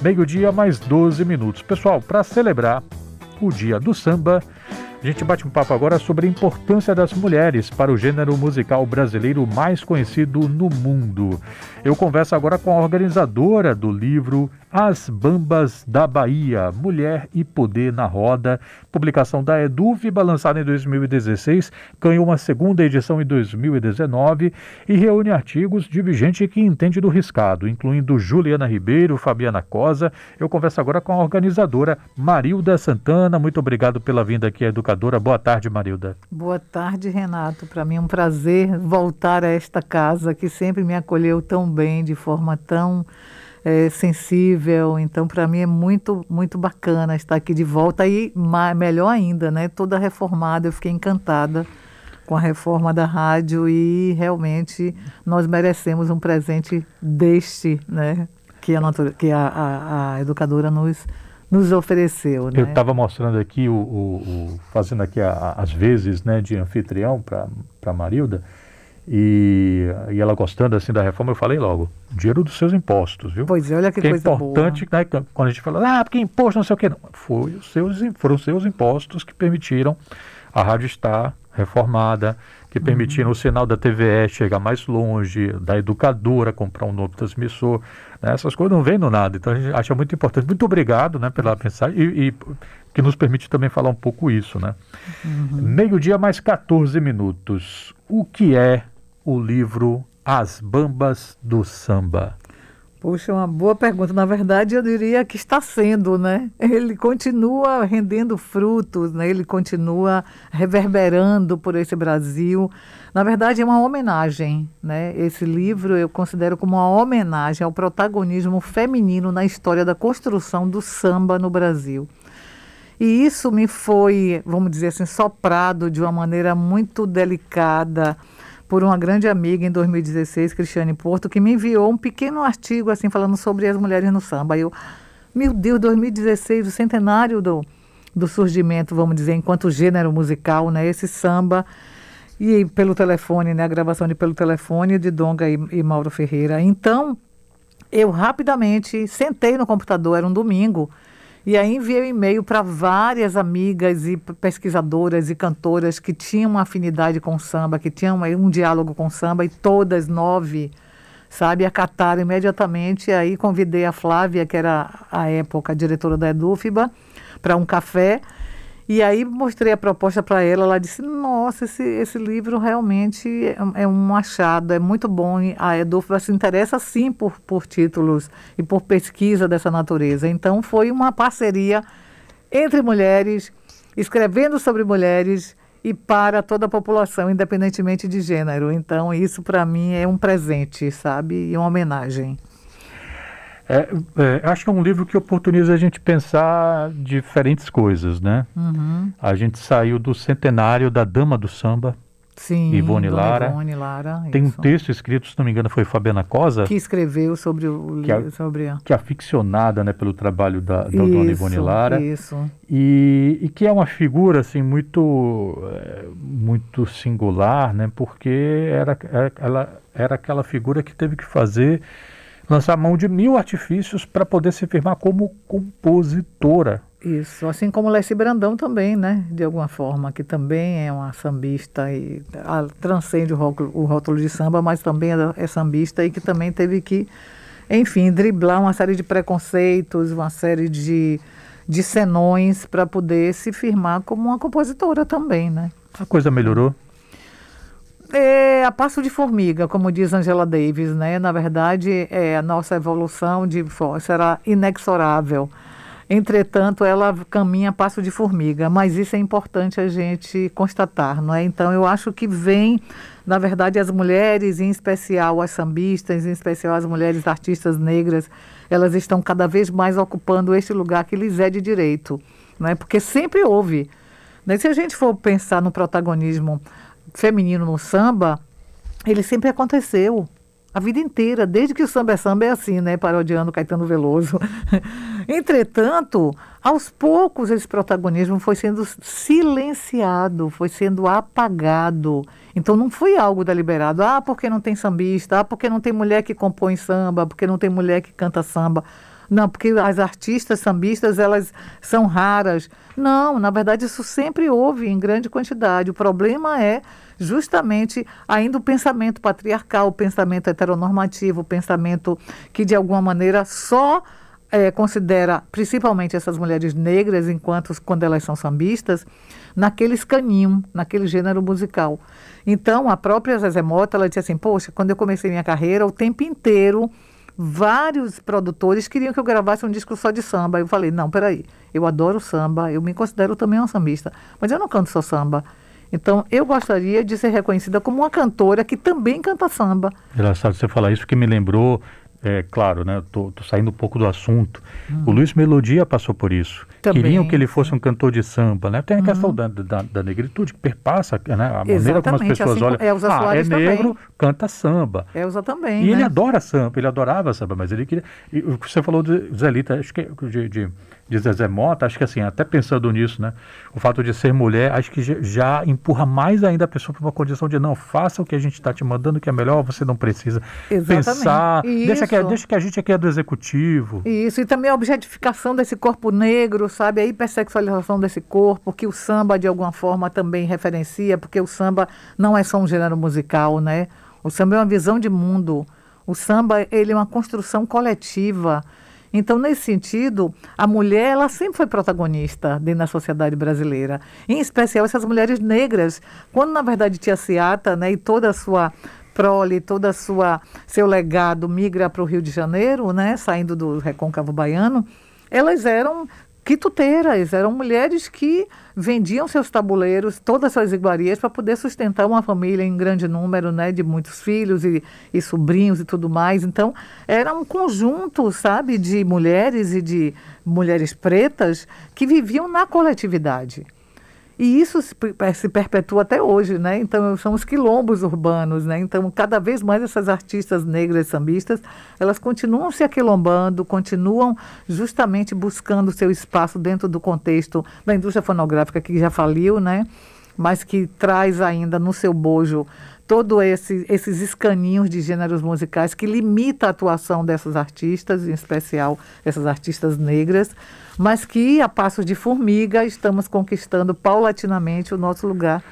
meio-dia mais 12 minutos. Pessoal, para celebrar o dia do samba, a gente bate um papo agora sobre a importância das mulheres para o gênero musical brasileiro mais conhecido no mundo. Eu converso agora com a organizadora do livro As Bambas da Bahia, Mulher e Poder na Roda, publicação da Eduviba, lançada em 2016, ganhou uma segunda edição em 2019 e reúne artigos de gente que entende do riscado, incluindo Juliana Ribeiro, Fabiana Cosa. Eu converso agora com a organizadora Marilda Santana. Muito obrigado pela vinda aqui, educadora. Boa tarde, Marilda. Boa tarde, Renato. Para mim é um prazer voltar a esta casa que sempre me acolheu tão bem, de forma tão é, sensível. Então, para mim é muito, muito bacana estar aqui de volta e melhor ainda, né? Toda reformada, eu fiquei encantada com a reforma da rádio e realmente nós merecemos um presente deste, né? Que a, que a, a, a educadora nos nos ofereceu. Né? Eu estava mostrando aqui, o, o, o, fazendo aqui a, as vezes né, de anfitrião para Marilda, e, e ela gostando assim da reforma, eu falei logo, dinheiro dos seus impostos, viu? Pois é, olha que, que coisa é importante, boa. Né, quando a gente fala, ah, porque imposto não sei o quê. Não, foi os seus, foram os seus impostos que permitiram a rádio estar reformada, que permitiram uhum. o sinal da TVE chegar mais longe, da educadora comprar um novo transmissor. Né? Essas coisas não vêm do nada, então a gente acha muito importante. Muito obrigado né, pela mensagem e, e que nos permite também falar um pouco isso. Né? Uhum. Meio-dia mais 14 minutos. O que é o livro As Bambas do Samba? Puxa, uma boa pergunta. Na verdade, eu diria que está sendo, né? Ele continua rendendo frutos, né? ele continua reverberando por esse Brasil. Na verdade, é uma homenagem, né? Esse livro eu considero como uma homenagem ao protagonismo feminino na história da construção do samba no Brasil. E isso me foi, vamos dizer assim, soprado de uma maneira muito delicada por uma grande amiga em 2016, Cristiane Porto, que me enviou um pequeno artigo assim falando sobre as mulheres no samba. Eu, meu Deus, 2016, o centenário do, do surgimento, vamos dizer, enquanto gênero musical, né? Esse samba e pelo telefone, né? A gravação de pelo telefone de Donga e, e Mauro Ferreira. Então, eu rapidamente sentei no computador, era um domingo, e aí enviei um e-mail para várias amigas e pesquisadoras e cantoras que tinham uma afinidade com samba, que tinham um diálogo com samba, e todas nove, sabe, acataram imediatamente. E aí convidei a Flávia, que era a época a diretora da Edúfiba, para um café. E aí mostrei a proposta para ela, ela disse, nossa, esse, esse livro realmente é, é um achado, é muito bom. A Edulfa se interessa sim por, por títulos e por pesquisa dessa natureza. Então foi uma parceria entre mulheres, escrevendo sobre mulheres e para toda a população, independentemente de gênero. Então isso para mim é um presente, sabe? E uma homenagem. É, é, acho que é um livro que oportuniza a gente pensar diferentes coisas, né? Uhum. A gente saiu do centenário da Dama do Samba, Sim, Ivone Lara. Ivone Lara Tem isso. um texto escrito, se não me engano, foi Fabiana Cosa. Que escreveu sobre o que, a, sobre a... que é aficionada né, pelo trabalho da, da isso, dona Ivone Lara. Isso. E, e que é uma figura assim, muito, é, muito singular, né? Porque era, era, ela era aquela figura que teve que fazer lançar mão de mil artifícios para poder se firmar como compositora. Isso, assim como Leci Brandão também, né? De alguma forma, que também é uma sambista e a, transcende o rótulo, o rótulo de samba, mas também é, é sambista e que também teve que, enfim, driblar uma série de preconceitos, uma série de, de senões para poder se firmar como uma compositora também, né? A coisa melhorou? É a passo de formiga, como diz Angela Davis, né? Na verdade, é, a nossa evolução de será inexorável. Entretanto, ela caminha a passo de formiga, mas isso é importante a gente constatar, não é? Então, eu acho que vem, na verdade, as mulheres, em especial as sambistas, em especial as mulheres artistas negras, elas estão cada vez mais ocupando este lugar que lhes é de direito, não é? Porque sempre houve. Né? Se a gente for pensar no protagonismo feminino no samba, ele sempre aconteceu. A vida inteira, desde que o samba é samba é assim, né? Parodiando Caetano Veloso. Entretanto, aos poucos esse protagonismo foi sendo silenciado, foi sendo apagado. Então não foi algo deliberado. Ah, porque não tem sambista? Ah, porque não tem mulher que compõe samba? Porque não tem mulher que canta samba? Não, porque as artistas sambistas, elas são raras. Não, na verdade, isso sempre houve em grande quantidade. O problema é justamente ainda o pensamento patriarcal, o pensamento heteronormativo, o pensamento que, de alguma maneira, só é, considera principalmente essas mulheres negras, enquanto quando elas são sambistas, naquele escaninho, naquele gênero musical. Então, a própria Zezé Mota, ela disse assim, poxa, quando eu comecei minha carreira, o tempo inteiro vários produtores queriam que eu gravasse um disco só de samba. Eu falei, não, peraí, eu adoro samba, eu me considero também uma sambista, mas eu não canto só samba. Então, eu gostaria de ser reconhecida como uma cantora que também canta samba. Engraçado você falar isso, que me lembrou é claro, né? Tô, tô, saindo um pouco do assunto. Hum. O Luiz Melodia passou por isso. Também, Queriam que ele fosse um cantor de samba, né? Tem a questão uhum. da, da, da, negritude que perpassa, né? A maneira como as pessoas assim, olham. É, ah, é negro, também. canta samba. É usa também. E né? ele adora samba, ele adorava samba, mas ele queria. E o que você falou de Zelita, acho que de, de de Zezé Mota, acho que assim, até pensando nisso, né? O fato de ser mulher, acho que já empurra mais ainda a pessoa para uma condição de não, faça o que a gente está te mandando, que é melhor, você não precisa Exatamente. pensar. Deixa que, deixa que a gente aqui é do executivo. Isso, e também a objetificação desse corpo negro, sabe? A hipersexualização desse corpo, que o samba, de alguma forma, também referencia, porque o samba não é só um gênero musical, né? O samba é uma visão de mundo. O samba, ele é uma construção coletiva. Então, nesse sentido, a mulher ela sempre foi protagonista dentro da sociedade brasileira, em especial essas mulheres negras, quando na verdade Tia Seata, né, e toda a sua prole, toda sua seu legado migra para o Rio de Janeiro, né, saindo do recôncavo baiano, elas eram quituteiras, eram mulheres que vendiam seus tabuleiros, todas as suas iguarias, para poder sustentar uma família em grande número, né, de muitos filhos e, e sobrinhos e tudo mais. Então, era um conjunto, sabe, de mulheres e de mulheres pretas que viviam na coletividade. E isso se, se, perpetua até hoje, né? Então, são os quilombos urbanos, né? Então, cada vez mais essas artistas negras sambistas, elas continuam se aquilombando, continuam justamente buscando seu espaço dentro do contexto da indústria fonográfica que já faliu, né? Mas que traz ainda no seu bojo todos esse, esses escaninhos de gêneros musicais que limita a atuação dessas artistas, em especial essas artistas negras, mas que a passos de formiga estamos conquistando paulatinamente o nosso lugar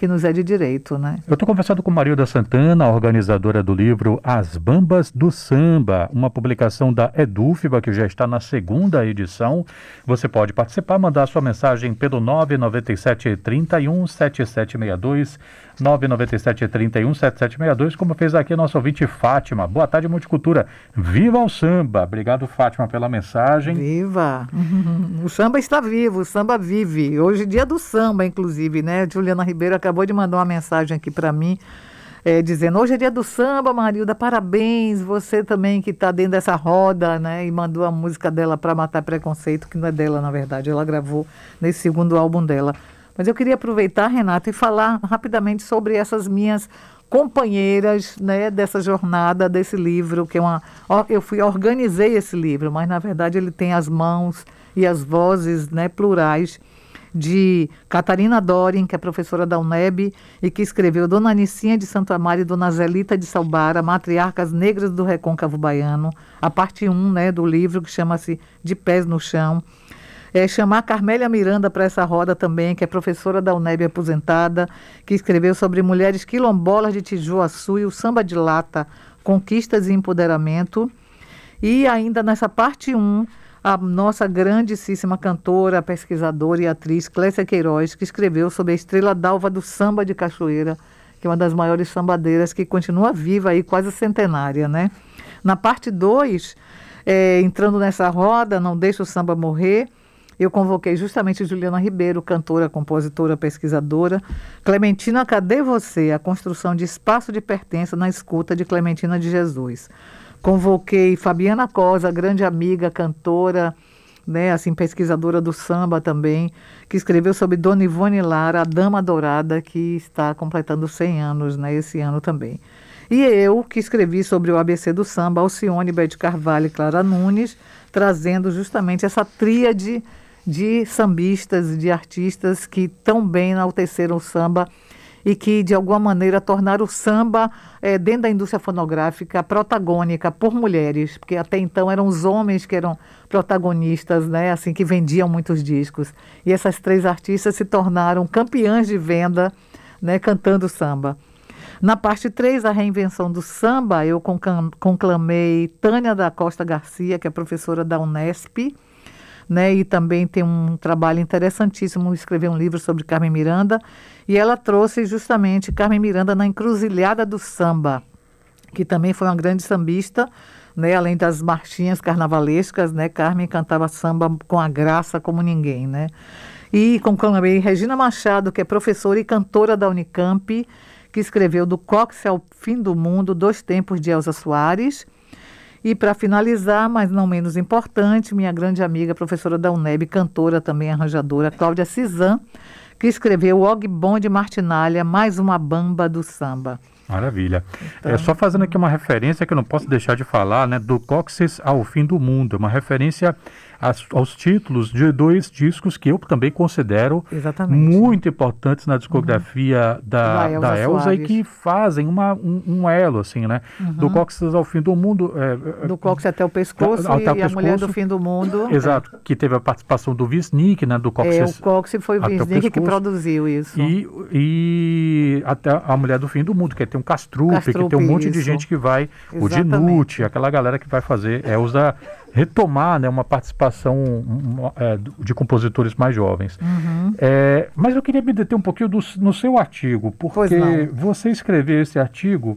que nos é de direito, né? Eu estou conversando com Marilda Santana, organizadora do livro As Bambas do Samba, uma publicação da Edufba, que já está na segunda edição. Você pode participar, mandar sua mensagem pelo 997 31 7762 997 31 7762, como fez aqui a nossa ouvinte Fátima. Boa tarde, Multicultura. Viva o samba! Obrigado, Fátima, pela mensagem. Viva! O samba está vivo, o samba vive. Hoje, dia do samba, inclusive, né? Juliana Ribeiro acabou de mandar uma mensagem aqui para mim. É, dizendo, hoje é dia do samba, Marilda, parabéns, você também que está dentro dessa roda, né, e mandou a música dela para Matar Preconceito, que não é dela, na verdade, ela gravou nesse segundo álbum dela. Mas eu queria aproveitar, Renata, e falar rapidamente sobre essas minhas companheiras né, dessa jornada, desse livro, que é uma. Eu fui, organizei esse livro, mas na verdade ele tem as mãos e as vozes né, plurais de Catarina Dorin, que é professora da UNEB e que escreveu Dona Anicinha de Santo Amaro e Dona Zelita de Salbara, Matriarcas Negras do Recôncavo Baiano, a parte 1 né, do livro que chama-se De Pés no Chão. É, chamar a Carmélia Miranda para essa roda também, que é professora da UNEB aposentada, que escreveu sobre mulheres quilombolas de Tijuaçu e o samba de lata, conquistas e empoderamento. E ainda nessa parte 1, a nossa grandíssima cantora, pesquisadora e atriz Clécia Queiroz, que escreveu sobre a estrela d'alva do samba de Cachoeira, que é uma das maiores sambadeiras que continua viva aí, quase centenária, né? Na parte 2, é, entrando nessa roda, Não Deixa o Samba Morrer, eu convoquei justamente Juliana Ribeiro, cantora, compositora, pesquisadora. Clementina, cadê você? A construção de espaço de pertença na escuta de Clementina de Jesus. Convoquei Fabiana Cosa, grande amiga, cantora, né, assim, pesquisadora do samba também, que escreveu sobre Dona Ivone Lara, a Dama Dourada, que está completando 100 anos, né, esse ano também. E eu, que escrevi sobre o ABC do samba, Alcione, Bete Carvalho e Clara Nunes, trazendo justamente essa tríade de sambistas, de artistas que tão bem enalteceram o samba e que, de alguma maneira, tornaram o samba, é, dentro da indústria fonográfica, protagônica por mulheres, porque até então eram os homens que eram protagonistas, né, assim, que vendiam muitos discos. E essas três artistas se tornaram campeãs de venda, né, cantando samba. Na parte 3, a reinvenção do samba, eu conclamei Tânia da Costa Garcia, que é professora da Unesp, né, e também tem um trabalho interessantíssimo, escreveu um livro sobre Carmen Miranda, e ela trouxe justamente Carmen Miranda na encruzilhada do samba, que também foi uma grande sambista, né, além das marchinhas carnavalescas, né, Carmen cantava samba com a graça como ninguém, né. E conclamei Regina Machado, que é professora e cantora da Unicamp, que escreveu Do Cox ao Fim do Mundo, Dois Tempos de Elza Soares, e para finalizar, mas não menos importante, minha grande amiga, professora da UNEB, cantora também arranjadora, Cláudia Cizan, que escreveu Og Bom de Martinalha, mais uma bamba do samba. Maravilha. Então, é só fazendo aqui uma referência que eu não posso deixar de falar, né, do Cóccix ao fim do mundo, uma referência as, aos títulos de dois discos que eu também considero Exatamente. muito importantes na discografia uhum. da, da, da Elza e que fazem uma, um, um elo, assim, né? Uhum. Do Cóccix ao fim do mundo. É, é do Cóccix até o pescoço até o e pescoço, a mulher do fim do mundo. Exato, é. que teve a participação do Wisnik, né? Do Cóccix. É, o Cóccix foi o Wisnik que produziu isso. E, e até a mulher do fim do mundo, que tem um Castrupe, Castrupe que tem um monte isso. de gente que vai, Exatamente. o Dinucci, aquela galera que vai fazer Elza retomar né, uma participação é, de compositores mais jovens. Uhum. É, mas eu queria me deter um pouquinho do, no seu artigo, porque você escreveu esse artigo,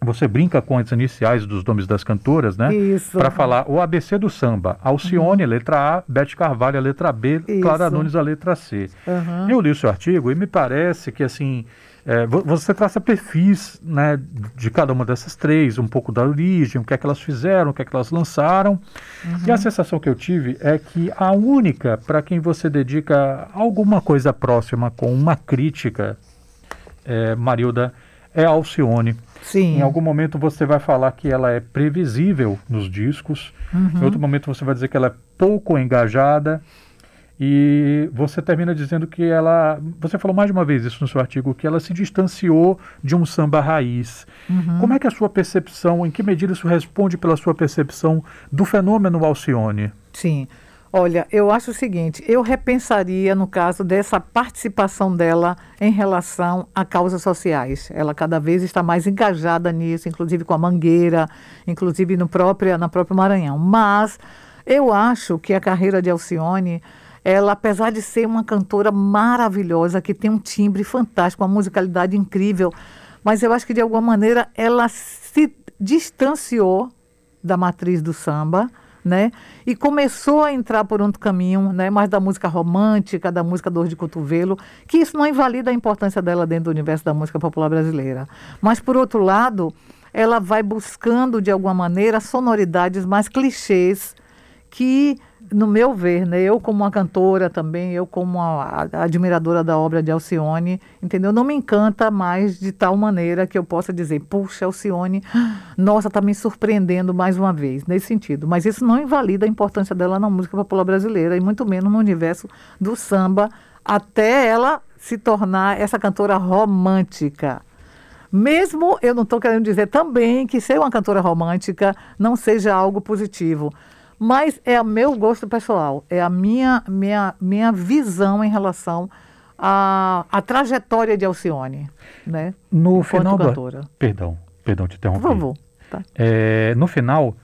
você brinca com as iniciais dos nomes das cantoras, né? Isso. Para falar o ABC do samba. Alcione, uhum. letra A, Bete Carvalho, a letra B, Isso. Clara Nunes, a letra C. Uhum. Eu li o seu artigo e me parece que, assim, é, você traça perfis né, de cada uma dessas três, um pouco da origem, o que é que elas fizeram, o que é que elas lançaram. Uhum. E a sensação que eu tive é que a única para quem você dedica alguma coisa próxima com uma crítica, é, Marilda, é a Alcione. Sim. Em algum momento você vai falar que ela é previsível nos discos, uhum. em outro momento você vai dizer que ela é pouco engajada. E você termina dizendo que ela. Você falou mais de uma vez isso no seu artigo, que ela se distanciou de um samba raiz. Uhum. Como é que é a sua percepção, em que medida isso responde pela sua percepção do fenômeno Alcione? Sim. Olha, eu acho o seguinte, eu repensaria no caso dessa participação dela em relação a causas sociais. Ela cada vez está mais engajada nisso, inclusive com a Mangueira, inclusive no próprio, na própria Maranhão. Mas eu acho que a carreira de Alcione ela, apesar de ser uma cantora maravilhosa, que tem um timbre fantástico, uma musicalidade incrível, mas eu acho que de alguma maneira ela se distanciou da matriz do samba, né? E começou a entrar por outro caminho, né? Mais da música romântica, da música dor de cotovelo, que isso não invalida a importância dela dentro do universo da música popular brasileira. Mas por outro lado, ela vai buscando de alguma maneira sonoridades mais clichês que no meu ver, né, eu como uma cantora também, eu como uma admiradora da obra de Alcione, entendeu? Não me encanta mais de tal maneira que eu possa dizer, puxa, Alcione, nossa, está me surpreendendo mais uma vez, nesse sentido. Mas isso não invalida a importância dela na música popular brasileira, e muito menos no universo do samba, até ela se tornar essa cantora romântica. Mesmo eu não estou querendo dizer também que ser uma cantora romântica não seja algo positivo. Mas é o meu gosto pessoal, é a minha, minha, minha visão em relação à, à trajetória de Alcione, né? No final cantora. Da... Perdão, perdão te interromper. Por favor. Tá. É, no final,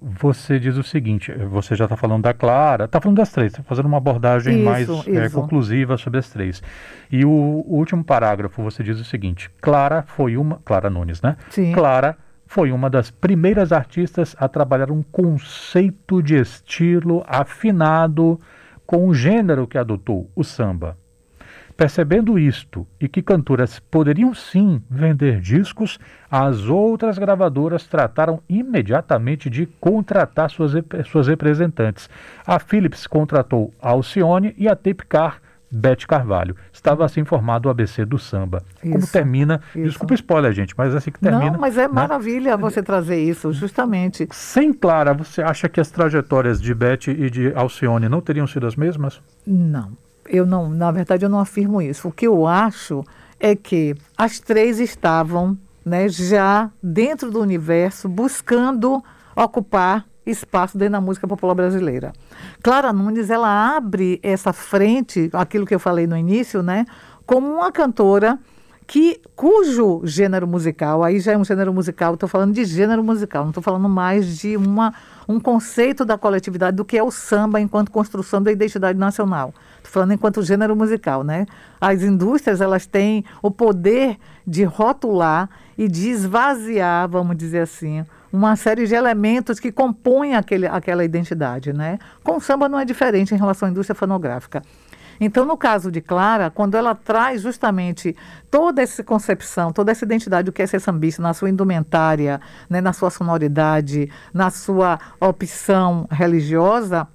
você diz o seguinte, você já está falando da Clara, está falando das três, está fazendo uma abordagem isso, mais isso. É, conclusiva sobre as três. E o, o, último parágrafo, você diz o seguinte, Clara foi uma, Clara Nunes, né? Sim. Clara foi uma das primeiras artistas a trabalhar um conceito de estilo afinado com o gênero que adotou, o samba. Percebendo isto e que cantoras poderiam sim vender discos, as outras gravadoras trataram imediatamente de contratar suas, suas representantes. A Philips contratou a Alcione e a Tapcar Bete Carvalho. Estava assim formado o ABC do samba. Isso, Como termina, isso. desculpa spoiler, gente, mas é assim que termina. Não, mas é né? maravilha você trazer isso, justamente. Sem Clara, você acha que as trajetórias de Bete e de Alcione não teriam sido as mesmas? Não, eu não, na verdade eu não afirmo isso. O que eu acho é que as três estavam né, já dentro do universo buscando ocupar espaço dentro da música popular brasileira. Clara Nunes, ela abre essa frente, aquilo que eu falei no início, né, como uma cantora que cujo gênero musical, aí já é um gênero musical, estou falando de gênero musical, não estou falando mais de uma, um conceito da coletividade do que é o samba enquanto construção da identidade nacional. Estou falando enquanto gênero musical, né? As indústrias, elas têm o poder de rotular e de esvaziar, vamos dizer assim, uma série de elementos que compõem aquele, aquela identidade, né? Com o samba não é diferente em relação à indústria fonográfica. Então, no caso de Clara, quando ela traz justamente toda essa concepção, toda essa identidade do que é ser sambista, na sua indumentária, né, na sua sonoridade, na sua opção religiosa,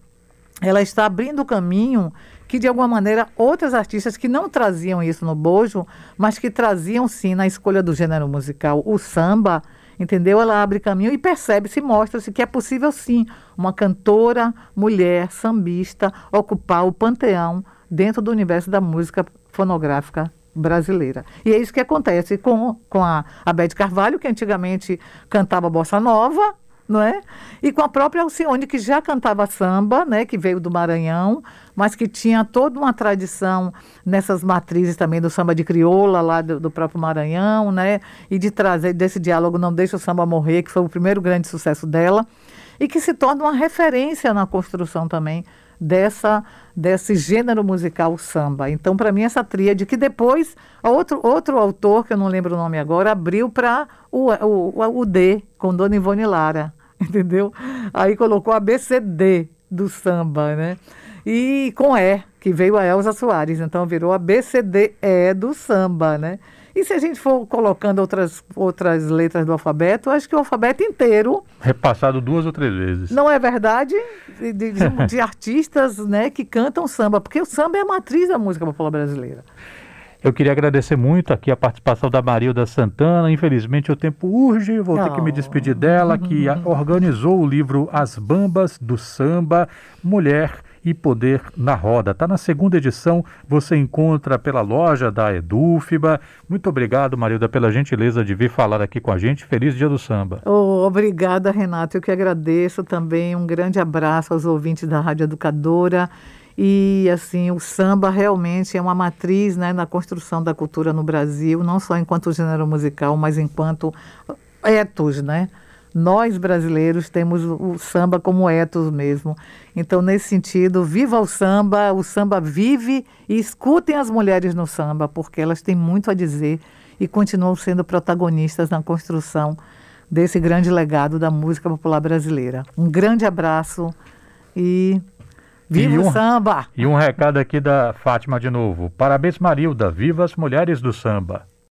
ela está abrindo o caminho que, de alguma maneira, outras artistas que não traziam isso no bojo, mas que traziam sim na escolha do gênero musical o samba, entendeu? Ela abre caminho e percebe-se, mostra-se que é possível sim uma cantora, mulher, sambista, ocupar o panteão dentro do universo da música fonográfica brasileira. E é isso que acontece com, com a, a Beth Carvalho, que antigamente cantava bossa nova, não é? E com a própria Alcione, que já cantava samba, né, que veio do Maranhão, mas que tinha toda uma tradição nessas matrizes também do samba de crioula, lá do, do próprio Maranhão, né, e de trazer desse diálogo Não Deixa o Samba Morrer, que foi o primeiro grande sucesso dela, e que se torna uma referência na construção também dessa desse gênero musical samba. Então, para mim, essa tríade, que depois outro, outro autor, que eu não lembro o nome agora, abriu para o, o, o D, com Dona Ivone Lara, entendeu? Aí colocou a BCD do samba, né? E com E, que veio a Elza Soares, então virou a BCDE do samba, né? E se a gente for colocando outras, outras letras do alfabeto, acho que o alfabeto inteiro. Repassado duas ou três vezes. Não é verdade? De, de, de artistas né, que cantam samba, porque o samba é a matriz da música popular brasileira. Eu queria agradecer muito aqui a participação da Marilda Santana. Infelizmente o tempo urge, vou ter que me despedir dela, que organizou o livro As Bambas do Samba, Mulher e Poder na Roda. Está na segunda edição, você encontra pela loja da Edúfiba. Muito obrigado, Marilda, pela gentileza de vir falar aqui com a gente. Feliz Dia do Samba. Oh, obrigada, Renato. Eu que agradeço também. Um grande abraço aos ouvintes da Rádio Educadora. E assim, o samba realmente é uma matriz né, na construção da cultura no Brasil, não só enquanto gênero musical, mas enquanto etos, né? Nós brasileiros temos o samba como etos mesmo. Então, nesse sentido, viva o samba, o samba vive e escutem as mulheres no samba, porque elas têm muito a dizer e continuam sendo protagonistas na construção desse grande legado da música popular brasileira. Um grande abraço e viva um, o samba! E um recado aqui da Fátima de novo. Parabéns, Marilda. Viva as mulheres do samba.